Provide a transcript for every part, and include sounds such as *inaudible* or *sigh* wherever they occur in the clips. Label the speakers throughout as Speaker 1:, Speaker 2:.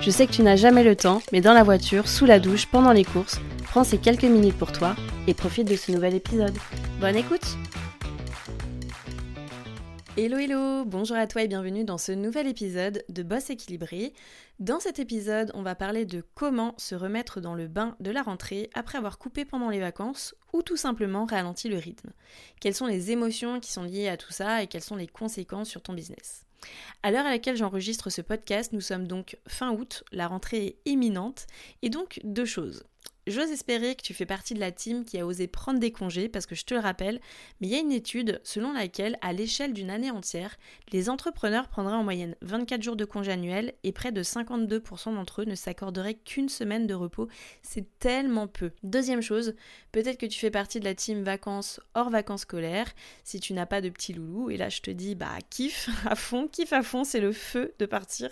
Speaker 1: Je sais que tu n'as jamais le temps, mais dans la voiture, sous la douche, pendant les courses, prends ces quelques minutes pour toi et profite de ce nouvel épisode. Bonne écoute
Speaker 2: Hello hello, bonjour à toi et bienvenue dans ce nouvel épisode de Boss équilibré. Dans cet épisode, on va parler de comment se remettre dans le bain de la rentrée après avoir coupé pendant les vacances ou tout simplement ralenti le rythme. Quelles sont les émotions qui sont liées à tout ça et quelles sont les conséquences sur ton business? À l'heure à laquelle j'enregistre ce podcast, nous sommes donc fin août, la rentrée est imminente, et donc deux choses. J'ose espérer que tu fais partie de la team qui a osé prendre des congés parce que je te le rappelle, mais il y a une étude selon laquelle, à l'échelle d'une année entière, les entrepreneurs prendraient en moyenne 24 jours de congés annuels et près de 52% d'entre eux ne s'accorderaient qu'une semaine de repos. C'est tellement peu. Deuxième chose, peut-être que tu fais partie de la team vacances hors vacances scolaires si tu n'as pas de petit loulou. Et là, je te dis, bah, kiff à fond, kiff à fond, c'est le feu de partir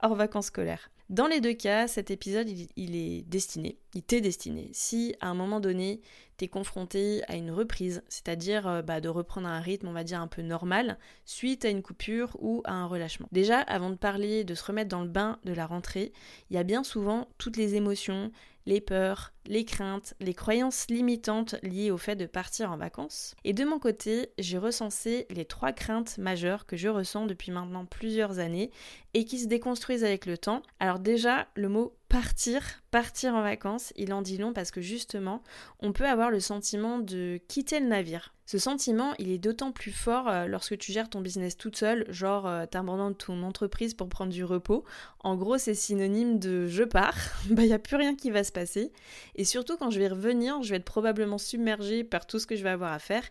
Speaker 2: hors vacances scolaires. Dans les deux cas, cet épisode, il, est destiné, il destiné. Si à un moment donné, t'es confronté à une reprise, c'est-à-dire euh, bah, de reprendre un rythme, on va dire, un peu normal, suite à une coupure ou à un relâchement. Déjà, avant de parler de se remettre dans le bain de la rentrée, il y a bien souvent toutes les émotions, les peurs, les craintes, les croyances limitantes liées au fait de partir en vacances. Et de mon côté, j'ai recensé les trois craintes majeures que je ressens depuis maintenant plusieurs années et qui se déconstruisent avec le temps. Alors déjà, le mot partir, partir en vacances, il en dit long parce que justement, on peut avoir le sentiment de quitter le navire. Ce sentiment, il est d'autant plus fort euh, lorsque tu gères ton business toute seule, genre euh, de ton entreprise pour prendre du repos. En gros, c'est synonyme de je pars, *laughs* bah il n'y a plus rien qui va se passer. Et surtout, quand je vais revenir, je vais être probablement submergée par tout ce que je vais avoir à faire.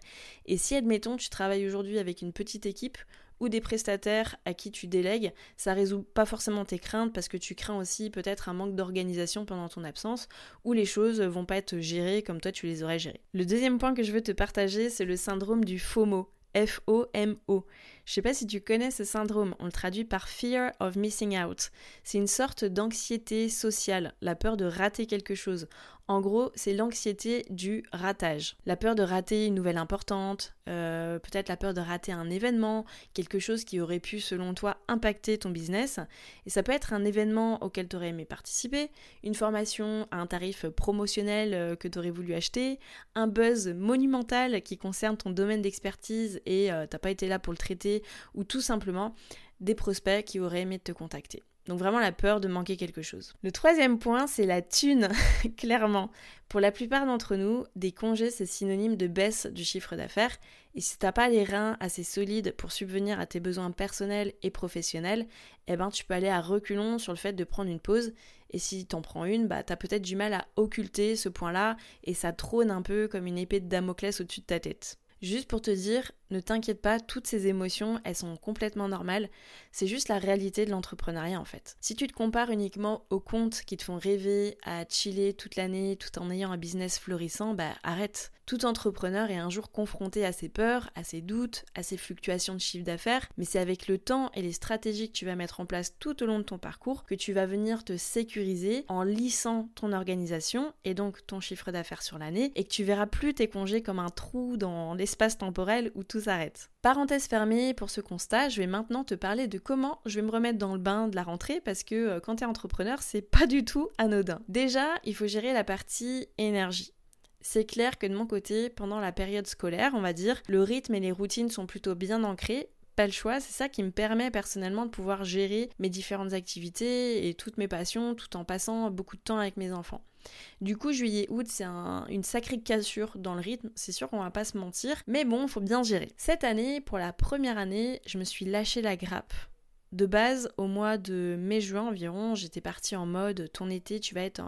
Speaker 2: Et si, admettons, tu travailles aujourd'hui avec une petite équipe, ou des prestataires à qui tu délègues, ça résout pas forcément tes craintes parce que tu crains aussi peut-être un manque d'organisation pendant ton absence ou les choses vont pas être gérées comme toi tu les aurais gérées. Le deuxième point que je veux te partager, c'est le syndrome du FOMO. F-O-M-O. Je sais pas si tu connais ce syndrome, on le traduit par Fear of Missing Out. C'est une sorte d'anxiété sociale, la peur de rater quelque chose. En gros, c'est l'anxiété du ratage. La peur de rater une nouvelle importante, euh, peut-être la peur de rater un événement, quelque chose qui aurait pu, selon toi, impacter ton business. Et ça peut être un événement auquel tu aurais aimé participer, une formation à un tarif promotionnel euh, que tu aurais voulu acheter, un buzz monumental qui concerne ton domaine d'expertise et euh, t'as pas été là pour le traiter, ou tout simplement des prospects qui auraient aimé te contacter. Donc vraiment la peur de manquer quelque chose. Le troisième point, c'est la thune, *laughs* clairement. Pour la plupart d'entre nous, des congés, c'est synonyme de baisse du chiffre d'affaires. Et si t'as pas les reins assez solides pour subvenir à tes besoins personnels et professionnels, eh ben tu peux aller à reculons sur le fait de prendre une pause. Et si t'en prends une, bah t'as peut-être du mal à occulter ce point-là et ça trône un peu comme une épée de Damoclès au-dessus de ta tête. Juste pour te dire, ne t'inquiète pas, toutes ces émotions, elles sont complètement normales. C'est juste la réalité de l'entrepreneuriat en fait. Si tu te compares uniquement aux comptes qui te font rêver à chiller toute l'année tout en ayant un business florissant, bah arrête. Tout entrepreneur est un jour confronté à ses peurs, à ses doutes, à ses fluctuations de chiffre d'affaires, mais c'est avec le temps et les stratégies que tu vas mettre en place tout au long de ton parcours que tu vas venir te sécuriser en lissant ton organisation et donc ton chiffre d'affaires sur l'année et que tu verras plus tes congés comme un trou dans l'espace temporel où tout Parenthèse fermée pour ce constat, je vais maintenant te parler de comment je vais me remettre dans le bain de la rentrée parce que euh, quand tu es entrepreneur, c'est pas du tout anodin. Déjà, il faut gérer la partie énergie. C'est clair que de mon côté, pendant la période scolaire, on va dire, le rythme et les routines sont plutôt bien ancrés, pas le choix, c'est ça qui me permet personnellement de pouvoir gérer mes différentes activités et toutes mes passions tout en passant beaucoup de temps avec mes enfants. Du coup, juillet-août, c'est une sacrée cassure dans le rythme, c'est sûr qu'on va pas se mentir, mais bon, faut bien gérer. Cette année, pour la première année, je me suis lâché la grappe. De base, au mois de mai-juin environ, j'étais partie en mode ton été, tu vas être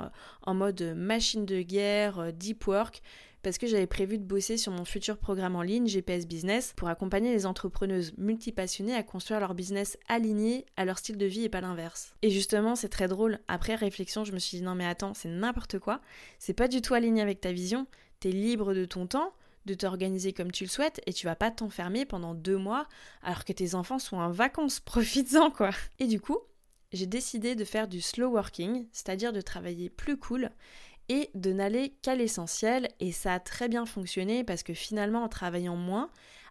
Speaker 2: en, mode machine de guerre, deep work, parce que j'avais prévu de bosser sur mon futur programme en ligne GPS Business pour accompagner les entrepreneuses multipassionnées à construire leur business aligné à leur style de vie et pas l'inverse. Et justement, c'est très drôle. Après réflexion, je me suis dit non mais attends, c'est n'importe quoi. C'est pas du tout aligné avec ta vision. T'es libre de ton temps de t'organiser comme tu le souhaites et tu vas pas t'enfermer pendant deux mois alors que tes enfants sont en vacances. *laughs* Profites-en quoi. Et du coup, j'ai décidé de faire du slow working, c'est-à-dire de travailler plus cool et de n'aller qu'à l'essentiel et ça a très bien fonctionné parce que finalement en travaillant moins,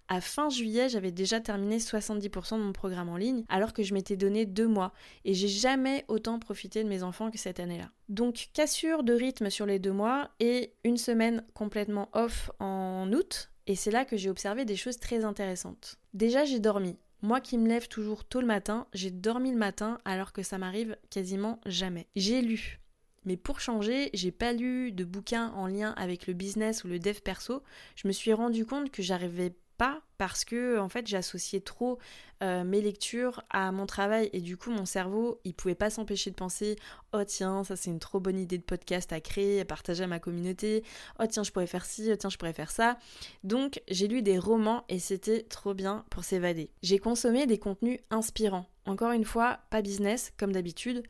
Speaker 2: à fin juillet, j'avais déjà terminé 70% de mon programme en ligne, alors que je m'étais donné deux mois, et j'ai jamais autant profité de mes enfants que cette année-là. Donc cassure de rythme sur les deux mois et une semaine complètement off en août, et c'est là que j'ai observé des choses très intéressantes. Déjà, j'ai dormi. Moi qui me lève toujours tôt le matin, j'ai dormi le matin alors que ça m'arrive quasiment jamais. J'ai lu. Mais pour changer, j'ai pas lu de bouquins en lien avec le business ou le dev perso. Je me suis rendu compte que j'arrivais pas parce que en fait j'associais trop euh, mes lectures à mon travail. Et du coup mon cerveau il pouvait pas s'empêcher de penser oh tiens ça c'est une trop bonne idée de podcast à créer à partager à ma communauté. Oh tiens je pourrais faire ci oh tiens je pourrais faire ça. Donc j'ai lu des romans et c'était trop bien pour s'évader. J'ai consommé des contenus inspirants. Encore une fois pas business comme d'habitude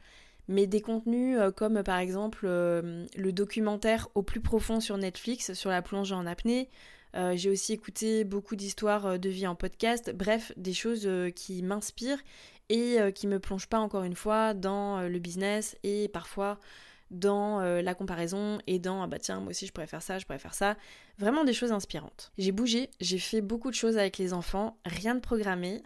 Speaker 2: mais des contenus euh, comme par exemple euh, le documentaire au plus profond sur Netflix sur la plongée en apnée euh, j'ai aussi écouté beaucoup d'histoires de vie en podcast, bref, des choses qui m'inspirent et qui me plongent pas encore une fois dans le business et parfois dans la comparaison et dans ah bah tiens moi aussi je pourrais faire ça, je pourrais faire ça. Vraiment des choses inspirantes. J'ai bougé, j'ai fait beaucoup de choses avec les enfants, rien de programmé.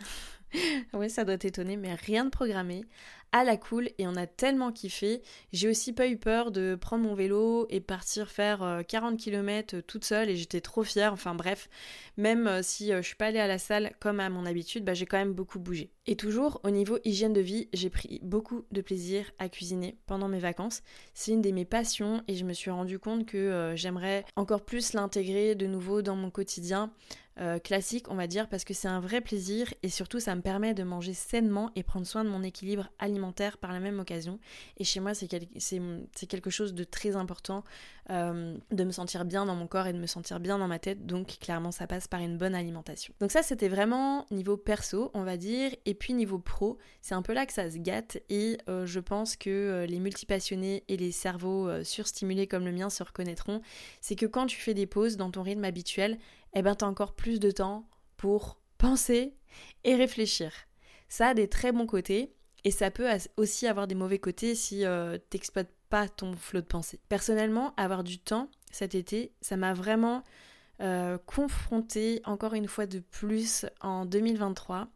Speaker 2: *laughs* oui, ça doit t'étonner, mais rien de programmé à la cool et on a tellement kiffé. J'ai aussi pas eu peur de prendre mon vélo et partir faire 40 euh, km euh, toute seule et j'étais trop fière. Enfin bref, même euh, si je suis pas allée à la salle comme à mon habitude, bah, j'ai quand même beaucoup bougé. Et toujours au niveau hygiène de vie, j'ai pris beaucoup de plaisir à cuisiner pendant mes vacances. C'est une de mes passions et je me suis rendu compte que j'aimerais encore plus l'intégrer de nouveau dans mon quotidien. Euh, classique, on va dire, parce que c'est un vrai plaisir et surtout ça me permet de manger sainement et prendre soin de mon équilibre alimentaire par la même occasion. Et chez moi, c'est quelque chose de très important euh, de me sentir bien dans mon corps et de me sentir bien dans ma tête. Donc clairement, ça passe par une bonne alimentation. Donc ça, c'était vraiment niveau perso, on va dire. Et puis niveau pro, c'est un peu là que ça se gâte et euh, je pense que les multipassionnés et les cerveaux surstimulés comme le mien se reconnaîtront. C'est que quand tu fais des pauses dans ton rythme habituel, eh ben, tu as encore plus de temps pour penser et réfléchir. Ça a des très bons côtés et ça peut aussi avoir des mauvais côtés si euh, t'exploites pas ton flot de pensée. Personnellement, avoir du temps cet été, ça m'a vraiment euh, confronté encore une fois de plus en 2023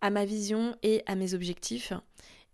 Speaker 2: à ma vision et à mes objectifs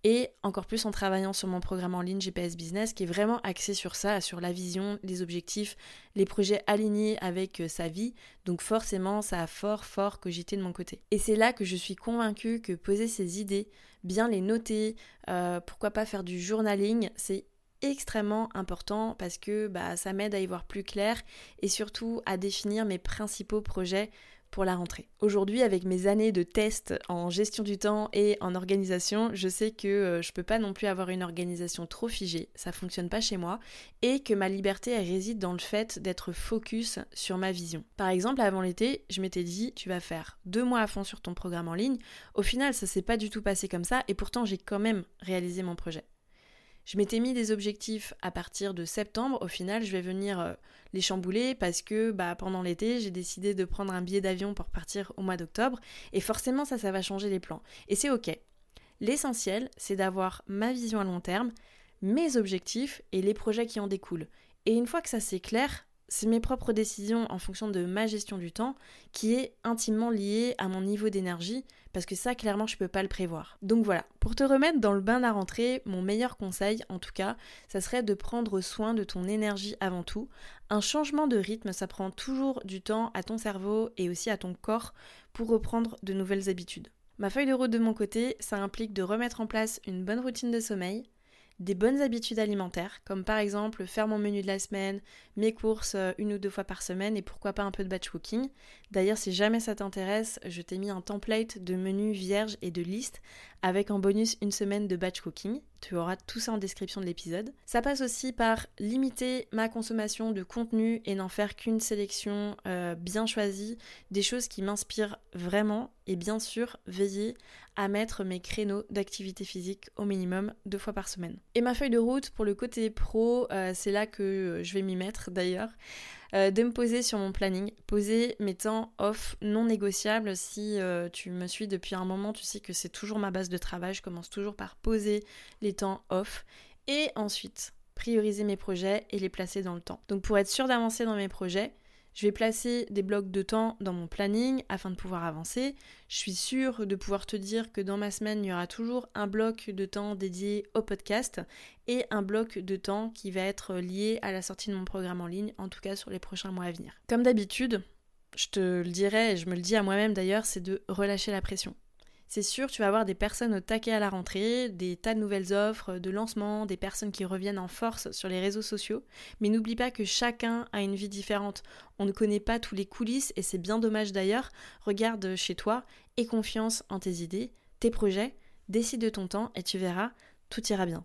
Speaker 2: et encore plus en travaillant sur mon programme en ligne GPS Business qui est vraiment axé sur ça, sur la vision, les objectifs, les projets alignés avec euh, sa vie. Donc forcément, ça a fort fort cogité de mon côté. Et c'est là que je suis convaincue que poser ses idées, bien les noter, euh, pourquoi pas faire du journaling, c'est extrêmement important parce que bah, ça m'aide à y voir plus clair et surtout à définir mes principaux projets pour la rentrée. Aujourd'hui, avec mes années de tests en gestion du temps et en organisation, je sais que euh, je peux pas non plus avoir une organisation trop figée, ça fonctionne pas chez moi, et que ma liberté réside dans le fait d'être focus sur ma vision. Par exemple, avant l'été, je m'étais dit tu vas faire deux mois à fond sur ton programme en ligne. Au final, ça s'est pas du tout passé comme ça, et pourtant j'ai quand même réalisé mon projet. Je m'étais mis des objectifs à partir de septembre. Au final, je vais venir euh, les chambouler parce que bah, pendant l'été, j'ai décidé de prendre un billet d'avion pour partir au mois d'octobre. Et forcément, ça, ça va changer les plans. Et c'est OK. L'essentiel, c'est d'avoir ma vision à long terme, mes objectifs et les projets qui en découlent. Et une fois que ça c'est clair, c'est mes propres décisions en fonction de ma gestion du temps qui est intimement liée à mon niveau d'énergie parce que ça clairement je peux pas le prévoir. Donc voilà, pour te remettre dans le bain à rentrer, mon meilleur conseil en tout cas, ça serait de prendre soin de ton énergie avant tout. Un changement de rythme, ça prend toujours du temps à ton cerveau et aussi à ton corps pour reprendre de nouvelles habitudes. Ma feuille de route de mon côté, ça implique de remettre en place une bonne routine de sommeil, des bonnes habitudes alimentaires, comme par exemple faire mon menu de la semaine, mes courses euh, une ou deux fois par semaine et pourquoi pas un peu de batch cooking, D'ailleurs, si jamais ça t'intéresse, je t'ai mis un template de menus vierges et de listes avec en bonus une semaine de batch cooking. Tu auras tout ça en description de l'épisode. Ça passe aussi par limiter ma consommation de contenu et n'en faire qu'une sélection euh, bien choisie, des choses qui m'inspirent vraiment et bien sûr veiller à mettre mes créneaux d'activité physique au minimum deux fois par semaine. Et ma feuille de route pour le côté pro, euh, c'est là que je vais m'y mettre d'ailleurs. Euh, de me poser sur mon planning, poser mes temps off non négociables. Si euh, tu me suis depuis un moment, tu sais que c'est toujours ma base de travail. Je commence toujours par poser les temps off et ensuite prioriser mes projets et les placer dans le temps. Donc pour être sûr d'avancer dans mes projets, je vais placer des blocs de temps dans mon planning afin de pouvoir avancer. Je suis sûre de pouvoir te dire que dans ma semaine, il y aura toujours un bloc de temps dédié au podcast et un bloc de temps qui va être lié à la sortie de mon programme en ligne, en tout cas sur les prochains mois à venir. Comme d'habitude, je te le dirai et je me le dis à moi-même d'ailleurs, c'est de relâcher la pression. C'est sûr, tu vas avoir des personnes au taquet à la rentrée, des tas de nouvelles offres, de lancements, des personnes qui reviennent en force sur les réseaux sociaux. Mais n'oublie pas que chacun a une vie différente. On ne connaît pas tous les coulisses et c'est bien dommage d'ailleurs. Regarde chez toi, aie confiance en tes idées, tes projets, décide de ton temps et tu verras, tout ira bien.